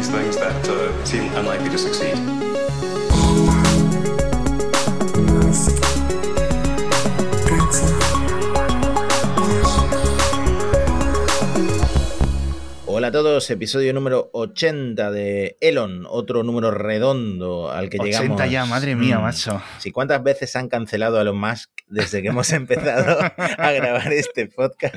these things that uh, seem unlikely to succeed. Hola a todos, episodio número 80 de Elon, otro número redondo al que 80 llegamos. ya, madre mía, Mm. macho. Sí, ¿cuántas veces han cancelado a Elon Musk desde que hemos empezado a grabar este podcast?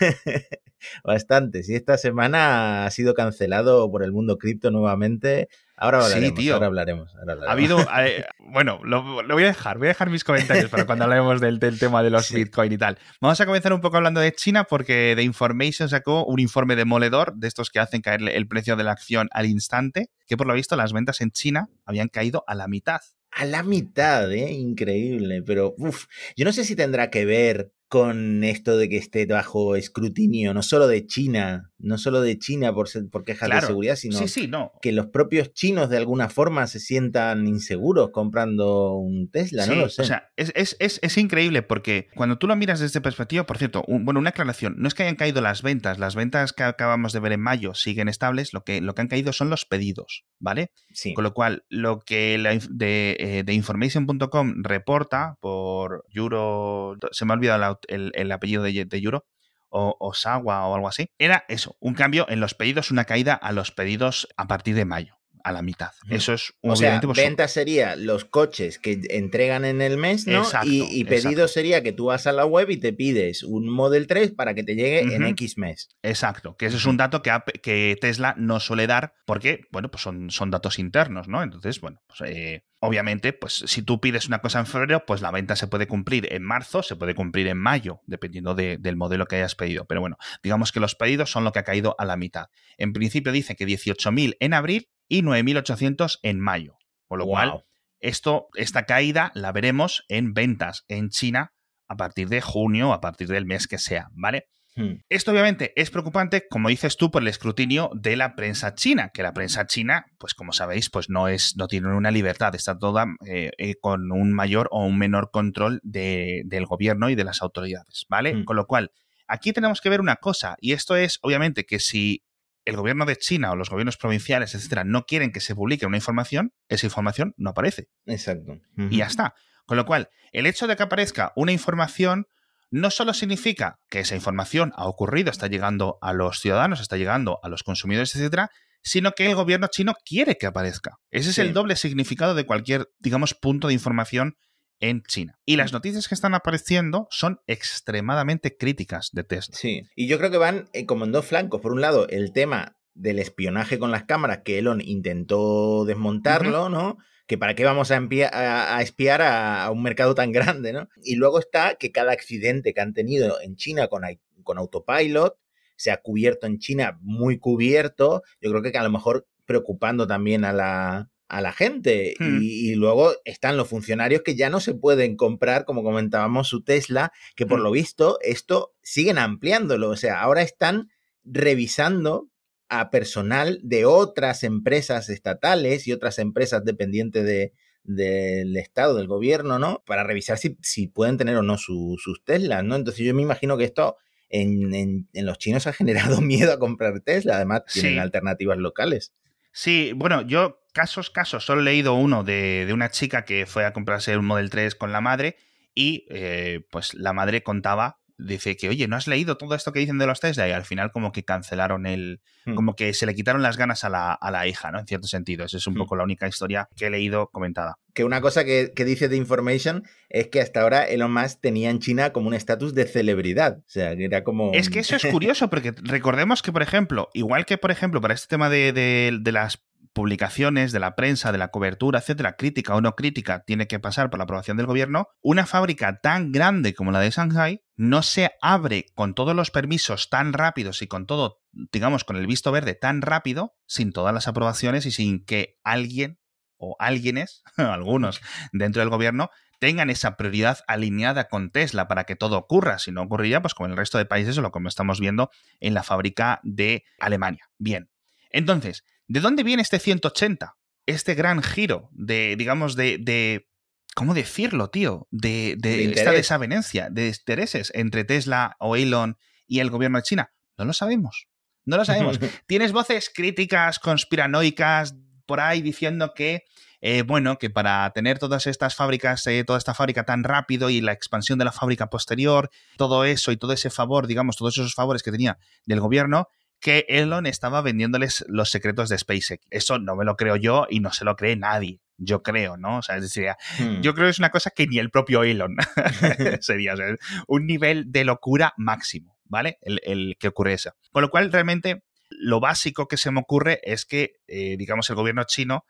Bastantes. Y esta semana ha sido cancelado por el mundo cripto nuevamente. Ahora Sí, hablaremos, tío. ahora hablaremos. ahora hablaremos. Ha habido. eh, bueno, lo, lo voy a dejar. Voy a dejar mis comentarios para cuando hablemos del, del tema de los Sí. Bitcoin y tal. Vamos a comenzar un poco hablando de China porque The Information sacó un informe demoledor de estos que hacen caer el precio de la acción al instante, que por lo visto las ventas en China habían caído a la mitad. A la mitad, ¿eh? Increíble. Pero, uff, yo no sé si tendrá que ver con esto de que esté bajo escrutinio, no solo de China, no solo de China por, ser- por quejas Claro. de seguridad, sino Sí, sí, no. que los propios chinos de alguna forma se sientan inseguros comprando un Tesla, no lo sé. O sea, es, es- es- es increíble porque cuando tú lo miras desde esta perspectiva, por cierto, un- bueno, una aclaración, no es que hayan caído las ventas, las ventas que acabamos de ver en mayo siguen estables, lo que, lo que han caído son los pedidos, ¿vale? Con lo cual, lo que la de, eh, de information.com reporta por Yuro, se me ha olvidado la- el, el apellido de, Yuro, o Osawa o algo así, era eso, un cambio en los pedidos, una caída a los pedidos a partir de mayo, a la mitad. Ujú. Eso es O sea, obviamente pues, venta sería los coches que entregan en el mes, ¿no? Exacto, y, y pedido exacto. sería que tú vas a la web y te pides un Model 3 para que te llegue en. X mes. Exacto, que ese es un dato que, que Tesla no suele dar porque, bueno, pues son, son datos internos, ¿no? Entonces, bueno, pues eh, obviamente, pues si tú pides una cosa en febrero, pues la venta se puede cumplir en marzo, se puede cumplir en mayo, dependiendo de- del modelo que hayas pedido. Pero bueno, digamos que los pedidos son lo que ha caído a la mitad. En principio dice que 18.000 en abril y 9.800 en mayo. Con lo cual, esto, esta caída la veremos en ventas en China a partir de junio, a partir del mes que sea, ¿vale? Hmm. Esto obviamente es preocupante, como dices tú, por el escrutinio de la prensa china, que la prensa china, pues como sabéis, pues no es, no tiene una libertad, está toda eh, eh, con un mayor o un menor control de- del gobierno y de las autoridades, ¿vale? Mm. Con lo cual, aquí tenemos que ver una cosa, y esto es, obviamente, que si el gobierno de China o los gobiernos provinciales, etcétera, no quieren que se publique una información, esa información no aparece Exacto. y ya está. Con lo cual, el hecho de que aparezca una información no solo significa que esa información ha ocurrido, está llegando a los ciudadanos, está llegando a los consumidores, etcétera, sino que el gobierno chino quiere que aparezca. Ese es Sí. el doble significado de cualquier, digamos, punto de información en China. Y las noticias que están apareciendo son extremadamente críticas de Tesla. Sí, y yo creo que van eh, como en dos flancos. Por un lado, el tema del espionaje con las cámaras, que Elon intentó desmontarlo, ¿no? Que para qué vamos a, empia- a- a espiar a, a un mercado tan grande, ¿no? Y luego está que cada accidente que han tenido en China con, con autopilot se ha cubierto en China muy cubierto. Yo creo que a lo mejor preocupando también a la, a la gente. Hmm. Y, y luego están los funcionarios que ya no se pueden comprar, como comentábamos, su Tesla, que por Hmm. lo visto esto siguen ampliándolo. O sea, ahora están revisando a personal de otras empresas estatales y otras empresas dependientes de, del Estado, del gobierno, ¿no? Para revisar si, si pueden tener o no su- sus Teslas, ¿no? Entonces yo me imagino que esto en, en- en los chinos ha generado miedo a comprar Tesla, además tienen Sí. alternativas locales. Sí, bueno, yo casos, casos, solo he leído uno de, de una chica que fue a comprarse un Model 3 con la madre y eh, pues la madre contaba, dice que, oye, ¿no has leído todo esto que dicen de los Tesla? Y al final como que cancelaron el, Hmm. como que se le quitaron las ganas a la, a la hija, ¿no? En cierto sentido, esa es un Hmm. poco la única historia que he leído comentada. Que una cosa que, que dice The Information es que hasta ahora Elon Musk tenía en China como un estatus de celebridad. O sea, que era como... Es que eso es curioso, porque recordemos que, por ejemplo, igual que, por ejemplo, para este tema de, de- de las publicaciones, de la prensa, de la cobertura, etcétera, crítica o no crítica, tiene que pasar por la aprobación del gobierno, una fábrica tan grande como la de Shanghai no se abre con todos los permisos tan rápidos y con todo, digamos, con el visto verde tan rápido, sin todas las aprobaciones y sin que alguien o alguienes, algunos dentro del gobierno, tengan esa prioridad alineada con Tesla para que todo ocurra. Si no ocurriría, pues como en el resto de países o lo como estamos viendo en la fábrica de Alemania. Bien. Entonces, ¿de dónde viene este 180? Este gran giro de, digamos, de. de ¿Cómo decirlo, tío? De, de, De esta desavenencia, de intereses entre Tesla o Elon y el gobierno de China. No lo sabemos. No lo sabemos. Tienes voces críticas, conspiranoicas, por ahí diciendo que eh, bueno, que para tener todas estas fábricas, eh, toda esta fábrica tan rápido y la expansión de la fábrica posterior, todo eso y todo ese favor, digamos, todos esos favores que tenía del gobierno, que Elon estaba vendiéndoles los secretos de SpaceX. Eso no me lo creo yo y no se lo cree nadie. Yo creo, ¿no? O sea, es decir, hmm. yo creo que es una cosa que ni el propio Elon sería. O sea, un nivel de locura máximo, ¿vale? El, que ocurre eso. Con lo cual, realmente, lo básico que se me ocurre es que, eh, digamos, el gobierno chino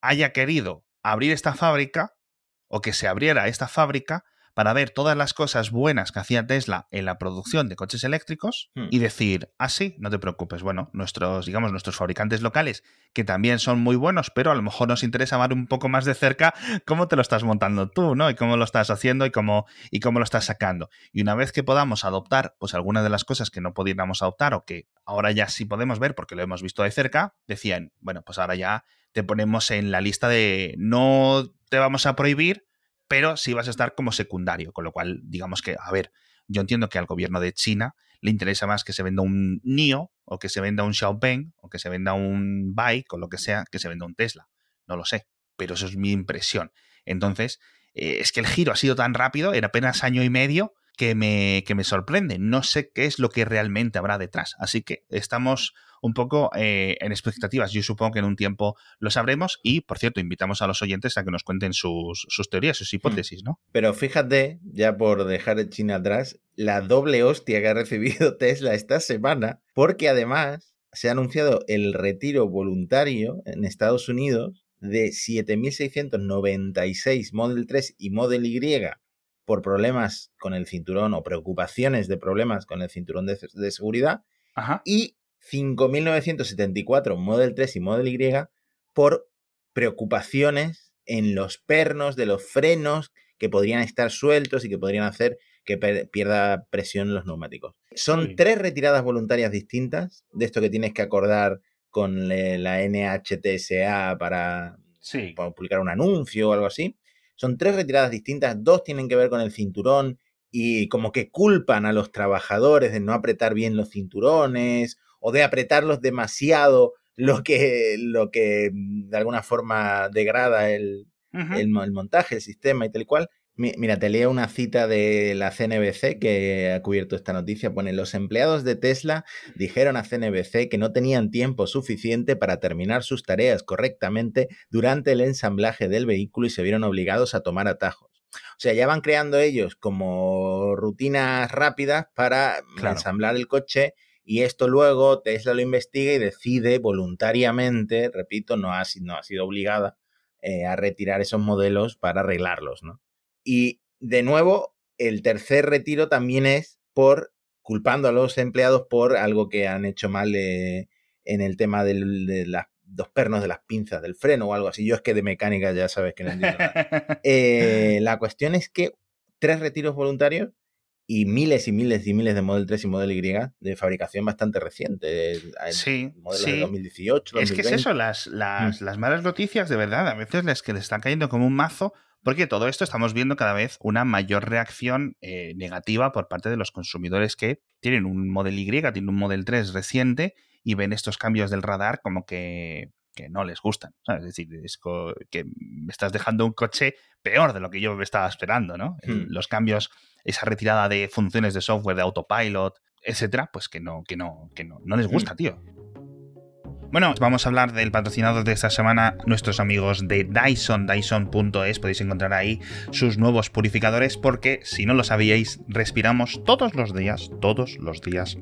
haya querido abrir esta fábrica o que se abriera esta fábrica para ver todas las cosas buenas que hacía Tesla en la producción de coches eléctricos hmm. y decir, ah, sí, no te preocupes, bueno, nuestros, digamos, nuestros fabricantes locales, que también son muy buenos, pero a lo mejor nos interesa ver un poco más de cerca cómo te lo estás montando tú, ¿no? Y cómo lo estás haciendo y cómo, y cómo lo estás sacando. Y una vez que podamos adoptar, pues algunas de las cosas que no pudiéramos adoptar o que ahora ya sí podemos ver porque lo hemos visto de cerca, decían, bueno, pues ahora ya te ponemos en la lista de no te vamos a prohibir, pero sí vas a estar como secundario, con lo cual, digamos que, a ver, yo entiendo que al gobierno de China le interesa más que se venda un NIO o que se venda un Xiaopeng o que se venda un Bike o lo que sea, que se venda un Tesla. No lo sé, pero eso es mi impresión. Entonces, eh, es que el giro ha sido tan rápido, en apenas año y medio, que me, que me sorprende. No sé qué es lo que realmente habrá detrás. Así que estamos un poco eh, en expectativas. Yo supongo que en un tiempo lo sabremos y, por cierto, invitamos a los oyentes a que nos cuenten sus, teorías, sus hmm. hipótesis, ¿no? Pero fíjate, ya por dejar el China atrás, la doble hostia que ha recibido Tesla esta semana, porque además se ha anunciado el retiro voluntario en Estados Unidos de 7.696 Model 3 y Model Y por problemas con el cinturón o preocupaciones de problemas con el cinturón de, seguridad Ajá. y 5.974 Model 3 y Model Y por preocupaciones en los pernos de los frenos que podrían estar sueltos y que podrían hacer que pierda presión los neumáticos. Son tres retiradas voluntarias distintas de esto que tienes que acordar con la NHTSA para, para publicar un anuncio o algo así. Son tres retiradas distintas, dos tienen que ver con el cinturón y como que culpan a los trabajadores de no apretar bien los cinturones o de apretarlos demasiado, lo que, lo que mm, de alguna forma degrada el, el, montaje, el sistema y tal y cual. Mira, te leo una cita de la CNBC que ha cubierto esta noticia. Pone, los empleados de Tesla dijeron a CNBC que no tenían tiempo suficiente para terminar sus tareas correctamente durante el ensamblaje del vehículo y se vieron obligados a tomar atajos. O sea, ya van creando ellos como rutinas rápidas para ensamblar el coche y esto luego Tesla lo investiga y decide voluntariamente, repito, no ha, no ha sido obligada eh, a retirar esos modelos para arreglarlos, ¿no? Y de nuevo, el tercer retiro también es por culpando a los empleados por algo que han hecho mal eh, en el tema de los dos pernos de las pinzas del freno o algo así. Yo es que de mecánica ya sabes que no entiendo nada. Eh, la cuestión es que tres retiros voluntarios y miles y miles y miles de Model 3 y Model Y de fabricación bastante reciente. Sí, sí. 2018. Es que es eso, las, las, mm. las, malas noticias, de verdad, a veces las que le están cayendo como un mazo, porque todo esto estamos viendo cada vez una mayor reacción eh, negativa por parte de los consumidores que tienen un Model Y, tienen un Model 3 reciente y ven estos cambios del radar como que que no les gustan. Es decir, es que me estás dejando un coche peor de lo que yo me estaba esperando, ¿no? Hmm. Los cambios, esa retirada de funciones de software, de autopilot, etcétera, pues que no, que no, que no, no les gusta, hmm. tío. Bueno, vamos a hablar del patrocinador de esta semana, nuestros amigos de Dyson, Dyson.es. Podéis encontrar ahí sus nuevos purificadores porque, si no lo sabíais, respiramos todos los días, todos los días,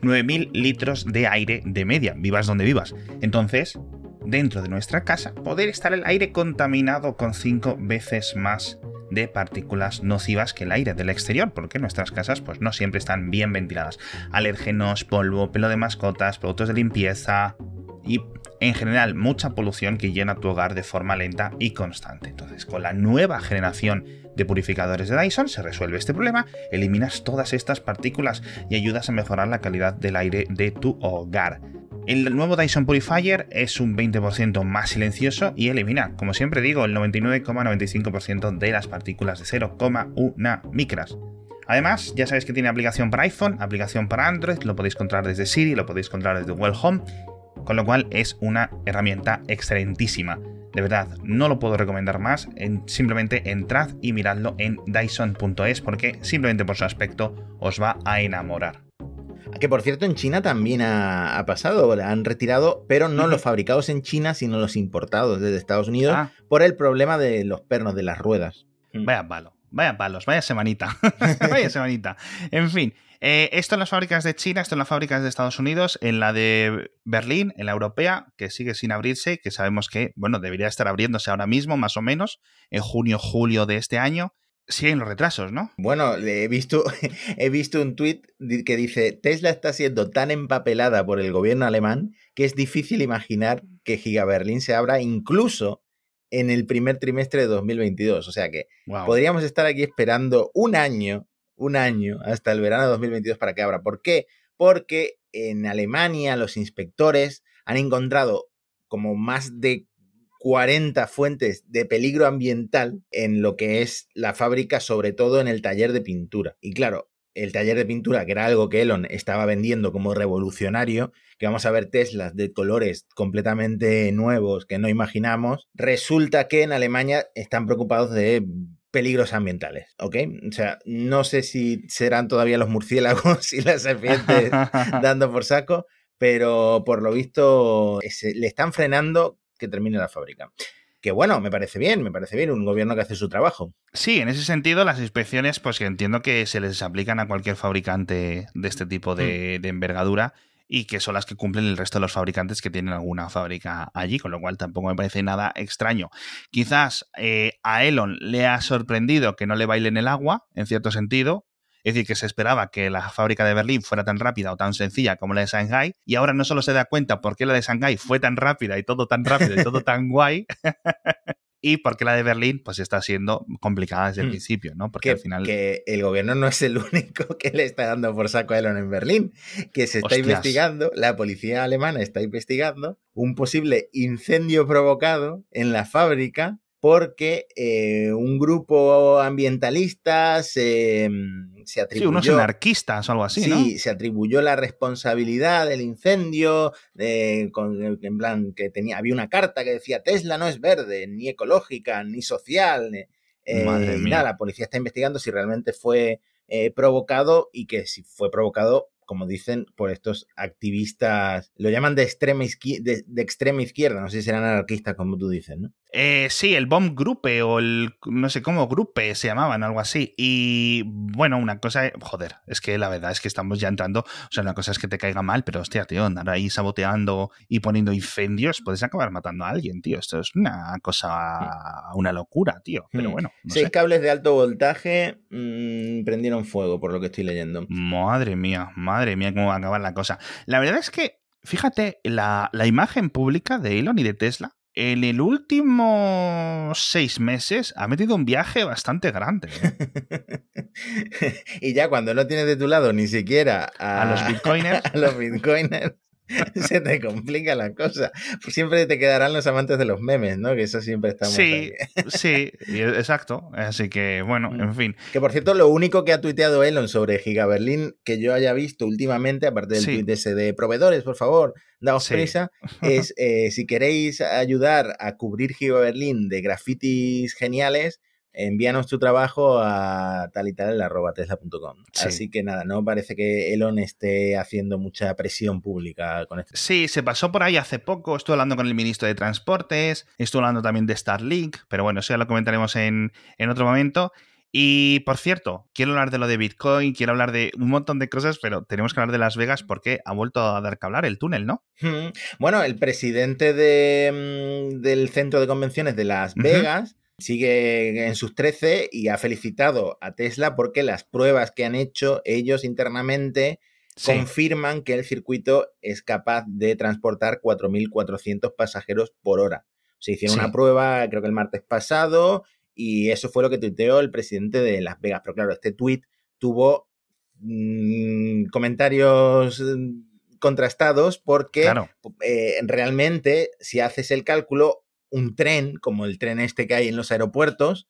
9.000 litros de aire de media, vivas donde vivas. Entonces, dentro de nuestra casa poder estar el aire contaminado con 5 veces más de partículas nocivas que el aire del exterior, porque nuestras casas pues no siempre están bien ventiladas. Alérgenos, polvo, pelo de mascotas, productos de limpieza y en general mucha polución que llena tu hogar de forma lenta y constante. Entonces, con la nueva generación de purificadores de Dyson se resuelve este problema, eliminas todas estas partículas y ayudas a mejorar la calidad del aire de tu hogar. El nuevo Dyson Purifier es un 20% más silencioso y elimina, como siempre digo, el 99,95% de las partículas de 0,1 micras. Además, ya sabéis que tiene aplicación para iPhone, aplicación para Android, lo podéis encontrar desde Siri, lo podéis encontrar desde Well Home, con lo cual es una herramienta excelentísima. De verdad, no lo puedo recomendar más. simplemente entrad y miradlo en Dyson.es porque simplemente por su aspecto os va a enamorar. Que por cierto, en China también ha, pasado, han retirado, pero no los fabricados en China, sino los importados desde Estados Unidos ah. por el problema de los pernos de las ruedas. Vaya palo. Vaya palos, vaya semanita. vaya semanita. En fin, eh, esto en las fábricas de China, esto en las fábricas de Estados Unidos, en la de Berlín, en la europea, que sigue sin abrirse, que sabemos que, bueno, debería estar abriéndose ahora mismo, más o menos, en junio, julio de este año. Siguen los retrasos, ¿no? Bueno, he visto, he visto un tuit que dice, Tesla está siendo tan empapelada por el gobierno alemán que es difícil imaginar que Giga Berlín se abra incluso en el primer trimestre de 2022. O sea que podríamos estar aquí esperando un año, un año, hasta el verano de 2022 para que abra. ¿Por qué? Porque en Alemania los inspectores han encontrado como más de 40 fuentes de peligro ambiental en lo que es la fábrica, sobre todo en el taller de pintura. Y claro, el taller de pintura, que era algo que Elon estaba vendiendo como revolucionario, que vamos a ver Teslas de colores completamente nuevos que no imaginamos, resulta que en Alemania están preocupados de peligros ambientales, ¿ok? O sea, no sé si serán todavía los murciélagos y las serpientes dando por saco, pero por lo visto le están frenando que termine la fábrica que bueno, me parece bien, me parece bien, un gobierno que hace su trabajo. Sí, en ese sentido las inspecciones, pues que entiendo que se les aplican a cualquier fabricante de este tipo de, mm. envergadura y que son las que cumplen el resto de los fabricantes que tienen alguna fábrica allí, con lo cual tampoco me parece nada extraño. Quizás eh, a Elon le ha sorprendido que no le bailen el agua, en cierto sentido, es decir, que se esperaba que la fábrica de Berlín fuera tan rápida o tan sencilla como la de Shanghai, y ahora no solo se da cuenta por qué la de Shanghai fue tan rápida y todo tan rápido y todo tan guay, y por qué la de Berlín pues está siendo complicada desde el hmm. principio, ¿no? Porque al final... Que el gobierno no es el único que le está dando por saco a Elon en Berlín, que se está investigando, la policía alemana está investigando un posible incendio provocado en la fábrica porque eh, un grupo ambientalista se, mm, se, atribuyó... Sí, unos anarquistas o algo así, Sí, se atribuyó la responsabilidad del incendio, con, en plan que tenía, había una carta que decía Tesla no es verde, ni ecológica, ni social. Eh, Madre mía. Nada, la policía está investigando si realmente fue eh, provocado y que si fue provocado como dicen, por estos activistas, lo llaman de extrema, de, extrema izquierda, no sé si serán anarquistas como tú dices, ¿no? Eh, sí, el Bomb Gruppe o el, no sé cómo, Gruppe se llamaban, algo así. Y bueno, una cosa, joder, es que la verdad es que estamos ya entrando, o sea, una cosa es que te caiga mal, pero hostia, tío, andar ahí saboteando y poniendo incendios, puedes acabar matando a alguien, tío. Esto es una cosa, una locura, tío. Pero hmm. bueno. Seis cables de alto voltaje mm, prendieron fuego, por lo que estoy leyendo. Madre mía, madre madre mía, cómo va a acabar la cosa. La verdad es que, fíjate, la, imagen pública de Elon y de Tesla en el último seis meses ha metido un viaje bastante grande. ¿eh? y ya cuando no tienes de tu lado ni siquiera a, los bitcoiners, a los bitcoiners se te complica la cosa. Pues siempre te quedarán los amantes de los memes, ¿no? Que eso siempre estamos. Sí, sí, exacto. Así que, bueno, mm. en fin. Que por cierto, lo único que ha tuiteado Elon sobre Giga Berlin que yo haya visto últimamente, aparte del tweet ese de proveedores, por favor, daos prisa, es eh, si queréis ayudar a cubrir Giga Berlin de grafitis geniales envíanos tu trabajo a tal y tal arroba tesla.com. Así que nada, no parece que Elon esté haciendo mucha presión pública con esto. Sí, se pasó por ahí hace poco, estuve hablando con el ministro de Transportes, estuve hablando también de Starlink, pero bueno, eso ya lo comentaremos en, otro momento. Y por cierto, quiero hablar de lo de Bitcoin, quiero hablar de un montón de cosas, pero tenemos que hablar de Las Vegas porque ha vuelto a dar que hablar el túnel, ¿no? Bueno, el presidente de, mm, del centro de convenciones de Las Vegas sigue en sus 13 y ha felicitado a Tesla porque las pruebas que han hecho ellos internamente confirman que el circuito es capaz de transportar 4.400 pasajeros por hora. Se hicieron una prueba, creo que el martes pasado, y eso fue lo que tuiteó el presidente de Las Vegas. Pero claro, este tuit tuvo mm, comentarios mm, contrastados porque eh, realmente, si haces el cálculo, un tren, como el tren este que hay en los aeropuertos,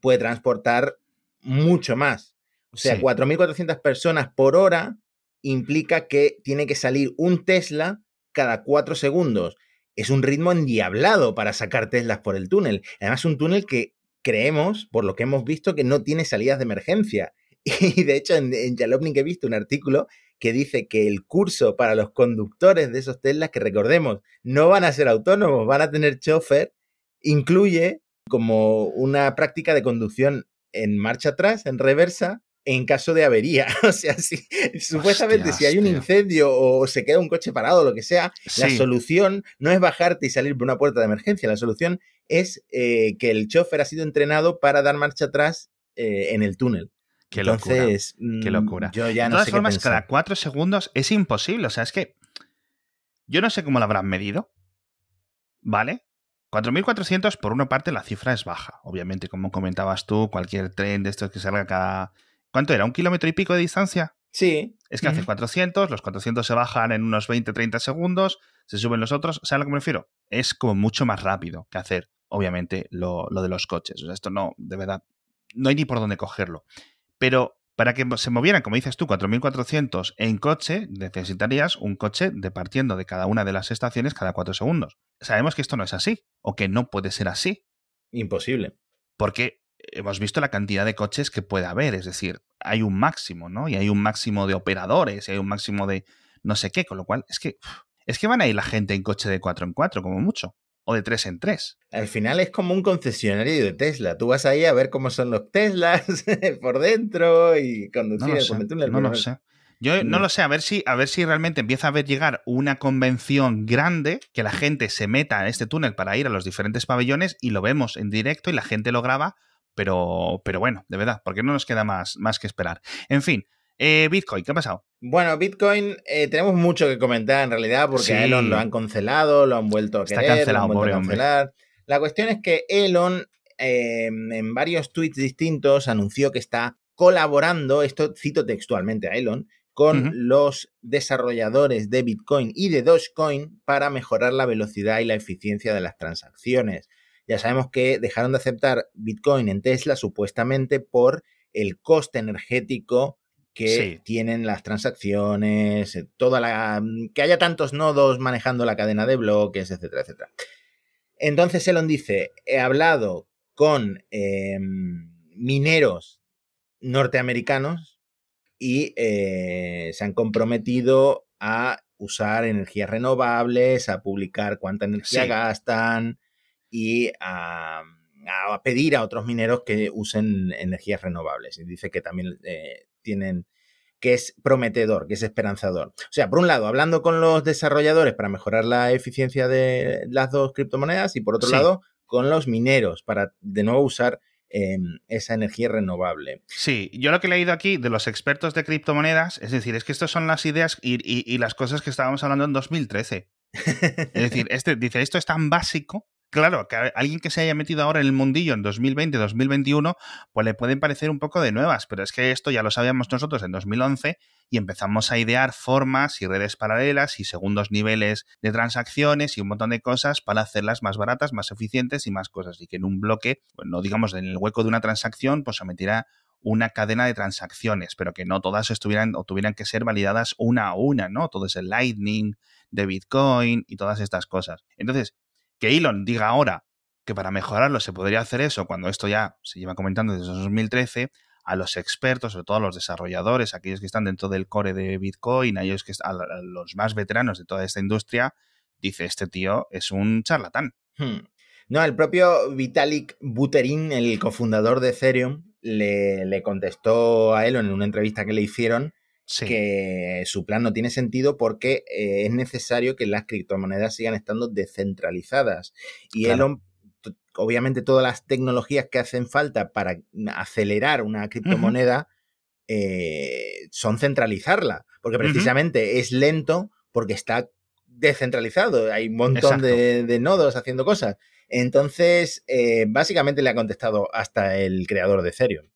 puede transportar mucho más. O sea, Sí. 4.400 personas por hora implica que tiene que salir un Tesla cada cuatro segundos. Es un ritmo endiablado para sacar Teslas por el túnel. Además, un túnel que creemos, por lo que hemos visto, que no tiene salidas de emergencia. Y de hecho, en, en Jalopnik he visto un artículo que dice que el curso para los conductores de esos Teslas, que recordemos, no van a ser autónomos, van a tener chofer, incluye como una práctica de conducción en marcha atrás, en reversa, en caso de avería. O sea, si, supuestamente si hay un incendio o se queda un coche parado o lo que sea, la solución no es bajarte y salir por una puerta de emergencia. La solución es eh, que el chofer ha sido entrenado para dar marcha atrás eh, en el túnel. Qué locura. Qué mm, locura. Yo ya de no todas sé formas, cada cuatro segundos es imposible. O sea, es que yo no sé cómo lo habrán medido. ¿Vale? 4.400, por una parte, la cifra es baja. Obviamente, como comentabas tú, cualquier tren de estos que salga cada... ¿Cuánto era? ¿Un kilómetro y pico de distancia? Sí. Es que hace Ujú. 400, los 400 se bajan en unos 20-30 segundos, se suben los otros. ¿Sabes a lo que me refiero? Es como mucho más rápido que hacer, obviamente, lo, lo de los coches. O sea, esto no, de verdad, no hay ni por dónde cogerlo. Pero para que se movieran, como dices tú, 4.400 en coche, necesitarías un coche departiendo de cada una de las estaciones cada 4 segundos. Sabemos que esto no es así, o que no puede ser así, Imposible. porque hemos visto la cantidad de coches que puede haber, es decir, hay un máximo, ¿no? Y hay un máximo de operadores, y hay un máximo de no sé qué, con lo cual es que es que van a ir la gente en coche de 4 en 4 como mucho, o de 3 en 3. Al final es como un concesionario de Tesla. Tú vas ahí a ver cómo son los Teslas por dentro y No conducir lo por sé, el no lo sé. Yo no No. lo sé, a ver si a ver si realmente empieza a ver llegar una convención grande que la gente se meta en este túnel para ir a los diferentes pabellones y lo vemos en directo y la gente lo graba, pero pero bueno, de verdad, porque no nos queda más más que esperar. En fin, eh, Bitcoin, ¿qué ha pasado? Bueno, Bitcoin, eh, tenemos mucho que comentar en realidad porque Sí. a Elon lo han cancelado, lo han vuelto a Está querer, cancelado, lo han vuelto a hombre. cancelar. La cuestión es que Elon eh, en varios tweets distintos anunció que está colaborando, esto cito textualmente a Elon, con los desarrolladores de Bitcoin y de Dogecoin para mejorar la velocidad y la eficiencia de las transacciones. Ya sabemos que dejaron de aceptar Bitcoin en Tesla supuestamente por el coste energético que Sí. tienen las transacciones, eh, toda la que haya tantos nodos manejando la cadena de bloques, etcétera, etcétera. Entonces Elon dice, he hablado con eh, mineros norteamericanos y eh, se han comprometido a usar energías renovables, a publicar cuánta energía Sí. gastan y a, a pedir a otros mineros que usen energías renovables. Y dice que también eh, tienen que es prometedor, que es esperanzador. O sea, por un lado, hablando con los desarrolladores para mejorar la eficiencia de las dos criptomonedas y por otro Sí. lado, con los mineros para de nuevo usar eh, esa energía renovable. Sí, yo lo que he leído aquí de los expertos de criptomonedas, es decir, es que estas son las ideas y, y- y las cosas que estábamos hablando en 2013. Es decir, este, dice, esto es tan básico. Claro, que alguien que se haya metido ahora en el mundillo en 2020, 2021, pues le pueden parecer un poco de nuevas, pero es que esto ya lo sabíamos nosotros en 2011 y empezamos a idear formas y redes paralelas y segundos niveles de transacciones y un montón de cosas para hacerlas más baratas, más eficientes y más cosas. Y que en un bloque, pues no digamos en el hueco de una transacción, pues se metiera una cadena de transacciones, pero que no todas estuvieran o tuvieran que ser validadas una a una, ¿no? Todo ese Lightning de Bitcoin y todas estas cosas. Entonces, que Elon diga ahora que para mejorarlo se podría hacer eso, cuando esto ya se lleva comentando desde 2013, a los expertos, sobre todo a los desarrolladores, aquellos que están dentro del core de Bitcoin, a, ellos que, a los más veteranos de toda esta industria, dice, este tío es un charlatán. Hmm. No, el propio Vitalik Buterin, el cofundador de Ethereum, le, le, contestó a Elon en una entrevista que le hicieron Sí. que su plan no tiene sentido porque eh, es necesario que las criptomonedas sigan estando descentralizadas. Y Claro. Elon, obviamente todas las tecnologías que hacen falta para acelerar una criptomoneda eh, son centralizarla, porque precisamente es lento porque está descentralizado, hay un montón de, de, nodos haciendo cosas. Entonces, eh, básicamente le ha contestado hasta el creador de Ethereum.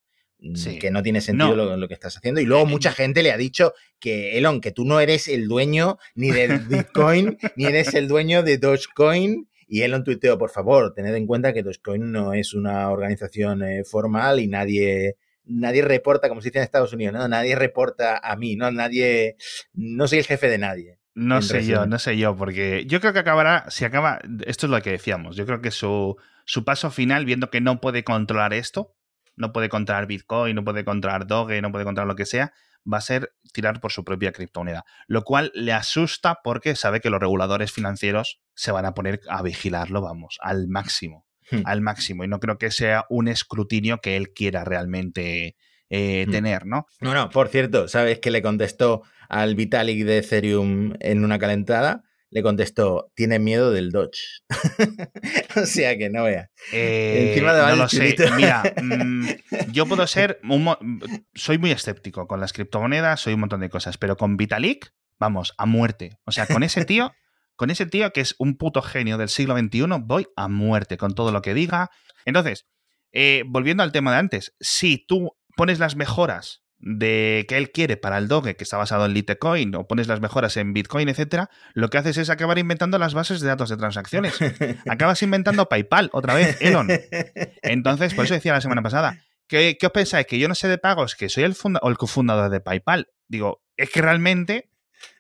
Sí. que no tiene sentido no. Lo, lo, que estás haciendo. Y luego mucha gente le ha dicho que, Elon, que tú no eres el dueño ni de Bitcoin, ni eres el dueño de Dogecoin. Y Elon tuiteó, por favor, tened en cuenta que Dogecoin no es una organización eh, formal y nadie, nadie reporta, como se dice en Estados Unidos, ¿no? Nadie reporta a mí, ¿no? Nadie, no soy el jefe de nadie. No sé yo, no sé yo, porque yo creo que acabará, si acaba, esto es lo que decíamos, yo creo que su, su paso final, viendo que no puede controlar esto, no puede controlar Bitcoin, no puede controlar Doge, no puede controlar lo que sea, va a ser tirar por su propia criptomoneda. Lo cual le asusta porque sabe que los reguladores financieros se van a poner a vigilarlo, vamos, al máximo. Hmm. Al máximo. Y no creo que sea un escrutinio que él quiera realmente eh, hmm. tener, ¿no? No, no, por cierto, ¿sabes que le contestó al Vitalik de Ethereum en una calentada? Le contestó, tiene miedo del Dodge. o sea que no vea. Eh, Encima de no lo sé. Mira, mm, yo puedo ser, soy muy escéptico con las criptomonedas, soy un montón de cosas, pero con Vitalik, vamos, a muerte. O sea, con ese tío, con ese tío que es un puto genio del siglo XXI, voy a muerte con todo lo que diga. Entonces, eh, volviendo al tema de antes, si tú pones las mejoras de que él quiere para el Doge, que está basado en Litecoin, o pones las mejoras en Bitcoin, etcétera, lo que haces es acabar inventando las bases de datos de transacciones. Acabas inventando PayPal otra vez, Elon. Entonces, por eso decía la semana pasada, ¿qué, os pensáis? ¿Que yo no sé de pagos? ¿Que soy el, o el cofundador de PayPal? Digo, es que realmente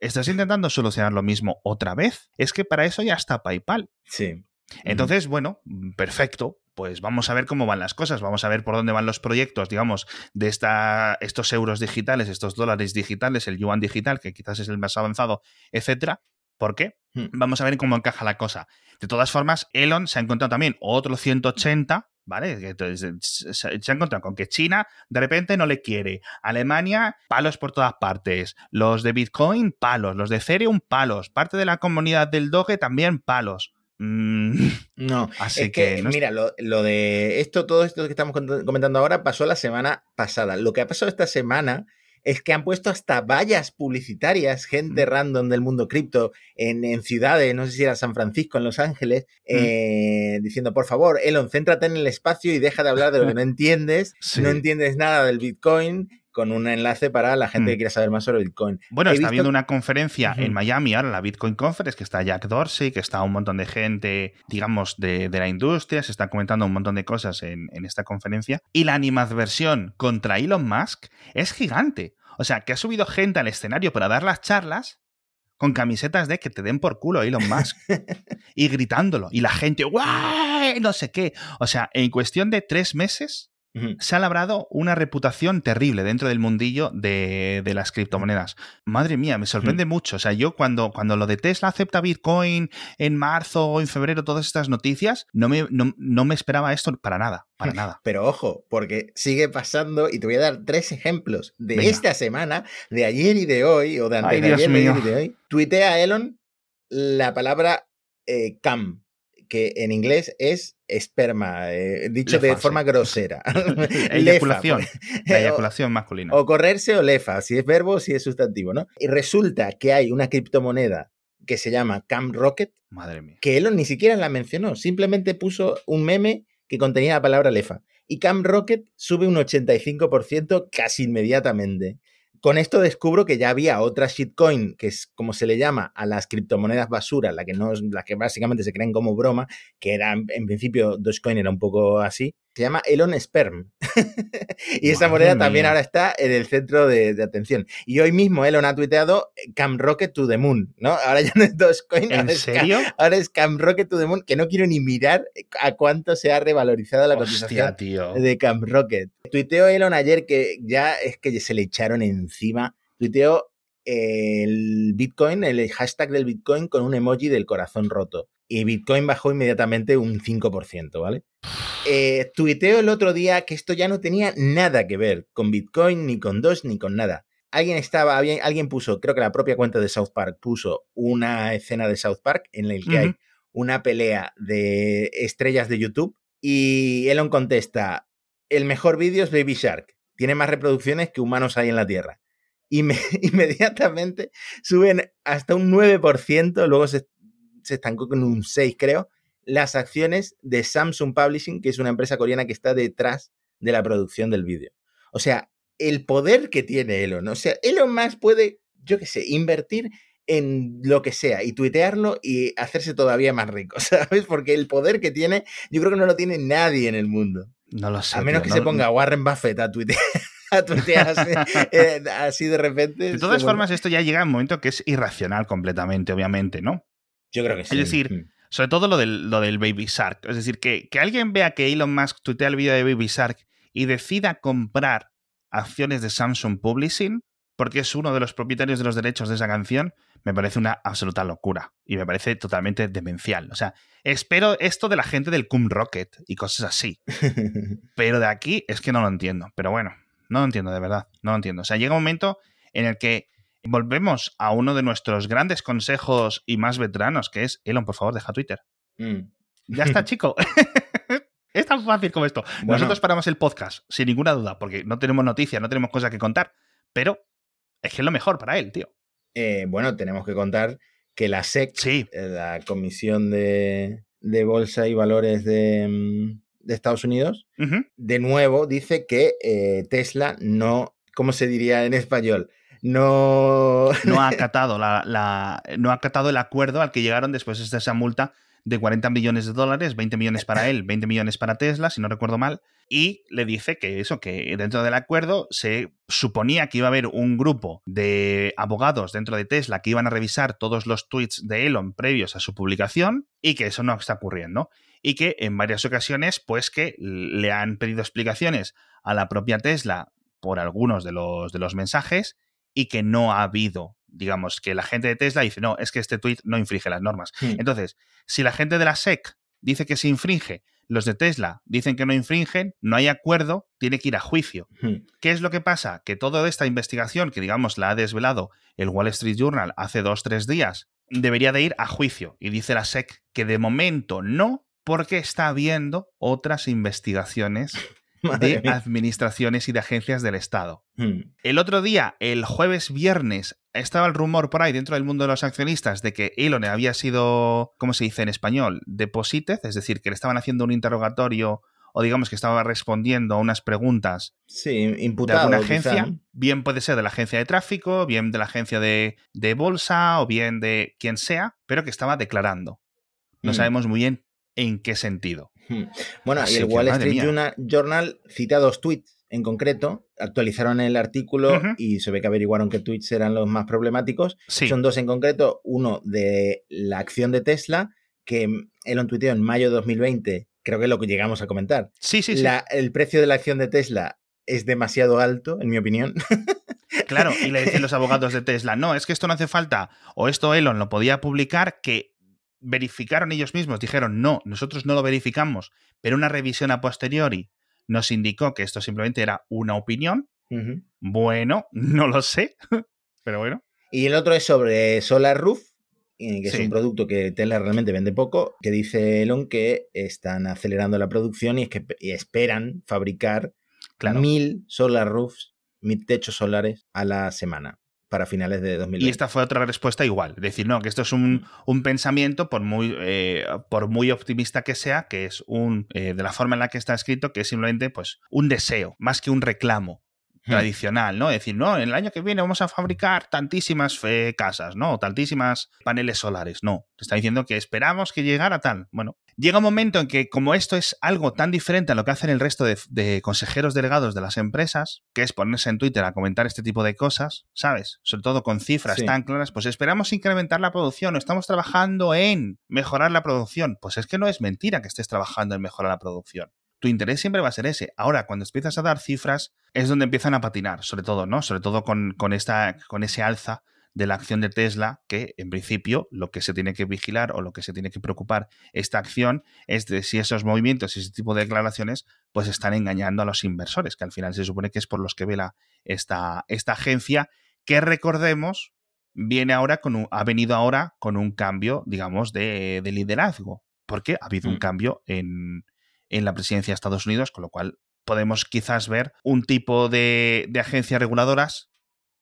estás intentando solucionar lo mismo otra vez. Es que para eso ya está PayPal. Sí. Entonces, bueno, perfecto pues vamos a ver cómo van las cosas, vamos a ver por dónde van los proyectos, digamos, de esta, estos euros digitales, estos dólares digitales, el yuan digital, que quizás es el más avanzado, etcétera. ¿Por qué? Hmm. Vamos a ver cómo encaja la cosa. De todas formas, Elon se ha encontrado también otro 180, ¿vale? se ha encontrado con que China de repente no le quiere. Alemania, palos por todas partes. Los de Bitcoin, palos. Los de Ethereum, palos. Parte de la comunidad del Doge también palos. Mm, no, así es que, mira, lo, de esto, todo esto que estamos comentando ahora pasó la semana pasada. Lo que ha pasado esta semana es que han puesto hasta vallas publicitarias, gente mm. random del mundo cripto, en, ciudades, no sé si era San Francisco, en Los Ángeles, mm. eh, diciendo, por favor, Elon, céntrate en el espacio y deja de hablar de lo que no entiendes, no entiendes nada del Bitcoin, con un enlace para la gente que mm. quiera saber más sobre Bitcoin. Bueno, está viendo una conferencia en Miami ahora, la Bitcoin Conference, que está Jack Dorsey, que está un montón de gente, digamos, de, la industria, se está comentando un montón de cosas en, esta conferencia. Y la animadversión contra Elon Musk es gigante. O sea, que ha subido gente al escenario para dar las charlas con camisetas de que te den por culo Elon Musk y gritándolo. Y la gente, ¡guay! No sé qué. O sea, en cuestión de tres meses se ha labrado una reputación terrible dentro del mundillo de, las criptomonedas. Madre mía, me sorprende mucho. O sea, yo cuando, cuando lo de Tesla acepta Bitcoin en marzo o en febrero, todas estas noticias, no me, no, me esperaba esto para nada, para nada. Pero ojo, porque sigue pasando y te voy a dar tres ejemplos de esta semana, de ayer y de hoy, o de antes de ayer y de hoy. Tuitea Elon la palabra eh, CAM, que en inglés es esperma, eh, dicho de forma grosera. eyaculación. la eyaculación masculina. O correrse o lefa, si es verbo o si es sustantivo, ¿no? Y resulta que hay una criptomoneda que se llama Cam Rocket. Madre mía. Que Elon ni siquiera la mencionó, simplemente puso un meme que contenía la palabra lefa. Y Cam Rocket sube un 85% casi inmediatamente con esto descubro que ya había otra shitcoin, que es como se le llama a las criptomonedas basura, la que no las que básicamente se creen como broma, que era en principio Dogecoin era un poco así, se llama Elon Sperm. y esa moneda también ahora está en el centro de, atención. Y hoy mismo Elon ha tuiteado Cam Rocket to the Moon, ¿no? Ahora ya no es Dogecoin, ¿En serio? ahora es Cam Rocket to the Moon, que no quiero ni mirar a cuánto se ha revalorizado la cotización de Cam Rocket. Tuiteó Elon ayer que ya es que se le echaron encima. Tuiteó el Bitcoin, el hashtag del Bitcoin con un emoji del corazón roto. Y Bitcoin bajó inmediatamente un 5%, ¿vale? Eh, tuiteo el otro día que esto ya no tenía nada que ver con Bitcoin, ni con Doge, ni con nada. Alguien estaba, alguien puso, creo que la propia cuenta de South Park puso una escena de South Park en la que hay una pelea de estrellas de YouTube y Elon contesta, el mejor vídeo es Baby Shark, tiene más reproducciones que humanos hay en la Tierra. Y inmediatamente suben hasta un 9%, luego se, se estancó con un 6 creo, las acciones de Samsung Publishing, que es una empresa coreana que está detrás de la producción del vídeo. O sea, el poder que tiene Elon. O sea, Elon más puede, yo qué sé, invertir en lo que sea y tuitearlo y hacerse todavía más rico, ¿sabes? Porque el poder que tiene, yo creo que no lo tiene nadie en el mundo. No lo sé. A menos tío, que no- se ponga Warren Buffett a tuitear, a tuitear así, eh, así de repente. De todas formas, esto ya llega a un momento que es irracional completamente, obviamente, ¿no? Yo creo que sí. decir, Mm. Sobre todo lo del, lo del Baby Shark. Es decir, que, que alguien vea que Elon Musk tuitea el vídeo de Baby Shark y decida comprar acciones de Samsung Publishing, porque es uno de los propietarios de los derechos de esa canción, me parece una absoluta locura. Y me parece totalmente demencial. O sea, espero esto de la gente del Cum Rocket y cosas así. Pero de aquí es que no lo entiendo. Pero bueno, no lo entiendo de verdad. No lo entiendo. O sea, llega un momento en el que volvemos a uno de nuestros grandes consejos y más veteranos, que es, Elon, por favor, deja Twitter. Mm. Ya está, chico. es tan fácil como esto. Bueno. Nosotros paramos el podcast, sin ninguna duda, porque no tenemos noticias, no tenemos cosas que contar. Pero es que es lo mejor para él, tío. Eh, bueno, tenemos que contar que la SEC, Sí. eh, la Comisión de, de Bolsa y Valores de, mm, de Estados Unidos, de nuevo dice que eh, Tesla no, ¿cómo se diría en español? No... No ha acatado, la, la- no ha acatado el acuerdo al que llegaron después de esa multa de 40 millones de dólares, 20 millones para él, 20 millones para Tesla, si no recuerdo mal, y le dice que eso, que dentro del acuerdo se suponía que iba a haber un grupo de abogados dentro de Tesla que iban a revisar todos los tweets de Elon previos a su publicación y que eso no está ocurriendo. Y que en varias ocasiones, pues que le han pedido explicaciones a la propia Tesla por algunos de los, de los mensajes y que no ha habido, digamos, que la gente de Tesla dice, no, es que este tweet no infringe las normas. Hmm. Entonces, si la gente de la SEC dice que se infringe, los de Tesla dicen que no infringen, no hay acuerdo, tiene que ir a juicio. Mm. ¿Qué es lo que pasa? Que toda esta investigación, que digamos la ha desvelado el Wall Street Journal hace dos, tres días, debería de ir a juicio. Y dice la SEC que de momento no, porque está habiendo otras investigaciones Madre de mía. administraciones y de agencias del Estado. Mm. El otro día, el jueves viernes, estaba el rumor por ahí dentro del mundo de los accionistas de que Elon había sido, ¿cómo se dice en español? Deposited, es decir, que le estaban haciendo un interrogatorio o digamos que estaba respondiendo a unas preguntas Sí, de imputado. alguna quizá, agencia, bien puede ser de la agencia de tráfico, bien de la agencia de, de bolsa o bien de quien sea, pero que estaba declarando. No Mm. sabemos muy bien en qué sentido. Hmm. Bueno, Así y el Wall Street. Journal, Journal cita dos tweets en concreto, actualizaron el artículo y se ve que averiguaron qué tweets eran los más problemáticos. Sí, Son dos en concreto, uno de la acción de Tesla, que Elon tuiteó en mayo de 2020, creo que es lo que llegamos a comentar. sí, sí, sí. La- el precio de la acción de Tesla es demasiado alto, en mi opinión. Claro, y le dicen los abogados de Tesla, no, es que esto no hace falta, o esto Elon lo podía publicar, que verificaron ellos mismos, dijeron, no, nosotros no lo verificamos, pero una revisión a posteriori nos indicó que esto simplemente era una opinión. Bueno, no lo sé, pero bueno. Y el otro es sobre Solar Roof, que es Sí. un producto que Tesla realmente vende poco, que dice Elon que están acelerando la producción y, es que, y esperan fabricar Claro. mil Solar Roofs, mil techos solares a la semana para finales de 2020. Y esta fue otra respuesta igual. Decir, no, que esto es un, un pensamiento, por muy, eh, por muy optimista que sea, que es un, eh, de la forma en la que está escrito, que es simplemente pues, un deseo, más que un reclamo. Tradicional, ¿no? Decir, no, en el año que viene vamos a fabricar tantísimas eh, casas, ¿no? O tantísimas paneles solares. No, te está diciendo que esperamos que llegara tal. Bueno, llega un momento en que como esto es algo tan diferente a lo que hacen el resto de, de consejeros delegados de las empresas, que es ponerse en Twitter a comentar este tipo de cosas, ¿sabes? Sobre todo con cifras Sí. tan claras, pues esperamos incrementar la producción o estamos trabajando en mejorar la producción. Pues es que no es mentira que estés trabajando en mejorar la producción tu interés siempre va a ser ese. Ahora, cuando empiezas a dar cifras, es donde empiezan a patinar, sobre todo, ¿no? Sobre todo con, con, esta, con ese alza de la acción de Tesla, que en principio lo que se tiene que vigilar o lo que se tiene que preocupar esta acción es de si esos movimientos y ese tipo de declaraciones pues están engañando a los inversores, que al final se supone que es por los que vela esta, esta agencia, que recordemos, viene ahora con un, ha venido ahora con un cambio, digamos, de, de liderazgo, porque ha habido Mm. un cambio en, en la presidencia de Estados Unidos, con lo cual podemos quizás ver un tipo de, de agencias reguladoras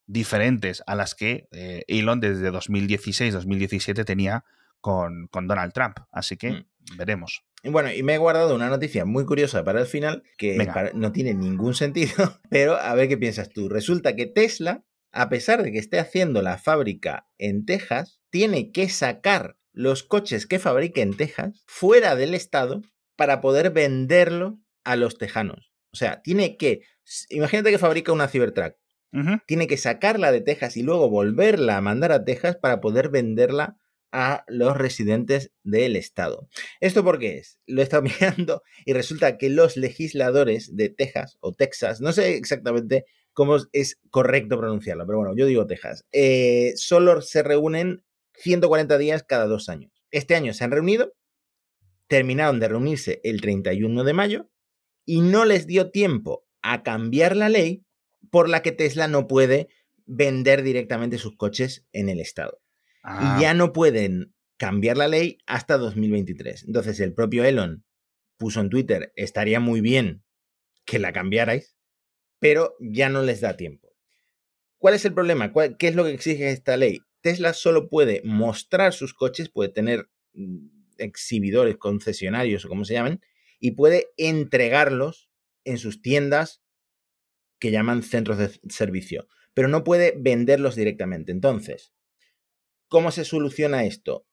diferentes a las que eh, Elon desde 2016-2017 tenía con, con, Donald Trump. Así que Mm. veremos. Y bueno, y me he guardado una noticia muy curiosa para el final, que para- no tiene ningún sentido, pero a ver qué piensas tú. Resulta que Tesla, a pesar de que esté haciendo la fábrica en Texas, tiene que sacar los coches que fabrique en Texas fuera del estado para poder venderlo a los tejanos. O sea, tiene que, imagínate que fabrica una Cybertruck. Tiene que sacarla de Texas y luego volverla a mandar a Texas para poder venderla a los residentes del estado. ¿Esto por qué es? Lo he estado mirando y resulta que los legisladores de Texas o Texas, no sé exactamente cómo es correcto pronunciarlo, pero bueno, yo digo Texas, eh, solo se reúnen 140 días cada dos años. Este año se han reunido, terminaron de reunirse el 31 de mayo y no les dio tiempo a cambiar la ley por la que Tesla no puede vender directamente sus coches en el estado. Y ah. ya no pueden cambiar la ley hasta 2023. Entonces el propio Elon puso en Twitter, estaría muy bien que la cambiarais, pero ya no les da tiempo. ¿Cuál es el problema? ¿Qué es lo que exige esta ley? Tesla solo puede mostrar sus coches, puede tener mm, exhibidores, concesionarios o como se llamen, y puede entregarlos en sus tiendas que llaman centros de servicio, pero no puede venderlos directamente. Entonces, ¿cómo se soluciona esto?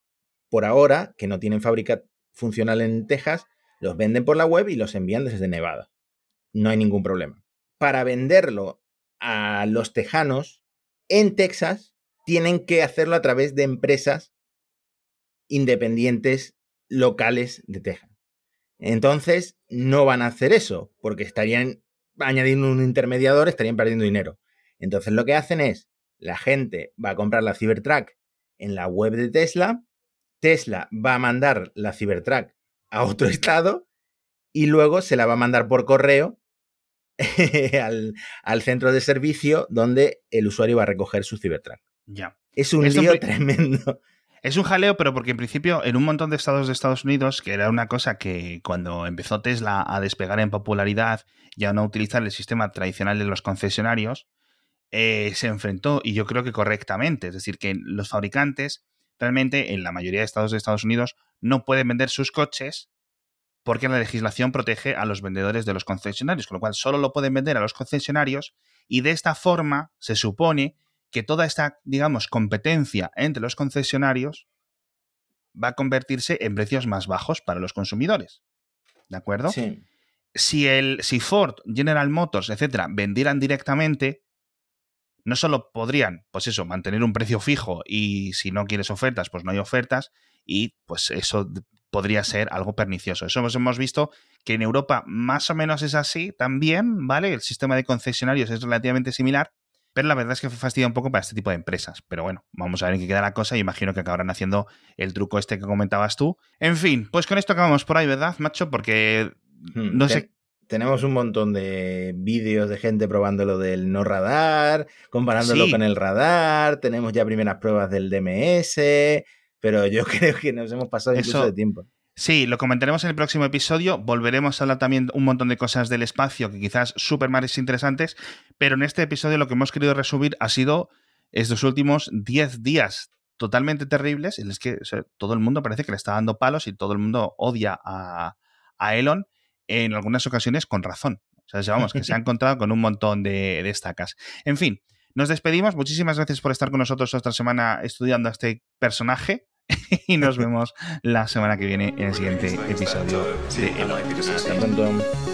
Por ahora, que no tienen fábrica funcional en Texas, los venden por la web y los envían desde Nevada. No hay ningún problema. Para venderlo a los tejanos en Texas, tienen que hacerlo a través de empresas independientes locales de Texas. Entonces, no van a hacer eso, porque estarían añadiendo un intermediador, estarían perdiendo dinero. Entonces, lo que hacen es, la gente va a comprar la Cybertruck en la web de Tesla, Tesla va a mandar la Cybertruck a otro estado y luego se la va a mandar por correo al, centro de servicio donde el usuario va a recoger su Cybertruck. Ya. Es un lío tremendo. Es un jaleo, pero porque en principio en un montón de estados de Estados Unidos, que era una cosa que cuando empezó Tesla a despegar en popularidad y a no utilizar el sistema tradicional de los concesionarios, eh, se enfrentó, y yo creo que correctamente, es decir, que los fabricantes realmente en la mayoría de estados de Estados Unidos no pueden vender sus coches porque la legislación protege a los vendedores de los concesionarios, con lo cual solo lo pueden vender a los concesionarios y de esta forma se supone que toda esta, digamos, competencia entre los concesionarios va a convertirse en precios más bajos para los consumidores. ¿De acuerdo? Sí. Si, el, si Ford, General Motors, etcétera, vendieran directamente, no solo podrían, pues eso, mantener un precio fijo y si no quieres ofertas, pues no hay ofertas y pues eso podría ser algo pernicioso. Eso hemos visto que en Europa más o menos es así también, ¿vale? El sistema de concesionarios es relativamente similar, pero la verdad es que fue fastidia un poco para este tipo de empresas. Pero bueno, vamos a ver en qué queda la cosa y imagino que acabarán haciendo el truco este que comentabas tú. En fin, pues con esto acabamos por ahí, ¿verdad, macho? Porque hmm, no sé. Tenemos un montón de vídeos de gente probando lo del no radar, comparándolo con el radar, tenemos ya primeras pruebas del DMS, pero yo creo que nos hemos pasado incluso de tiempo. Sí, lo comentaremos en el próximo episodio. Volveremos a hablar también un montón de cosas del espacio que quizás súper más interesantes, pero en este episodio lo que hemos querido resumir ha sido estos últimos 10 días totalmente terribles en los que todo el mundo parece que le está dando palos y todo el mundo odia a, Elon, en algunas ocasiones con razón. O sea, vamos, que se ha encontrado con un montón de, de estacas. En fin, nos despedimos. Muchísimas gracias por estar con nosotros esta semana estudiando a este personaje. y nos vemos la semana que viene en el siguiente episodio de Hasta pronto.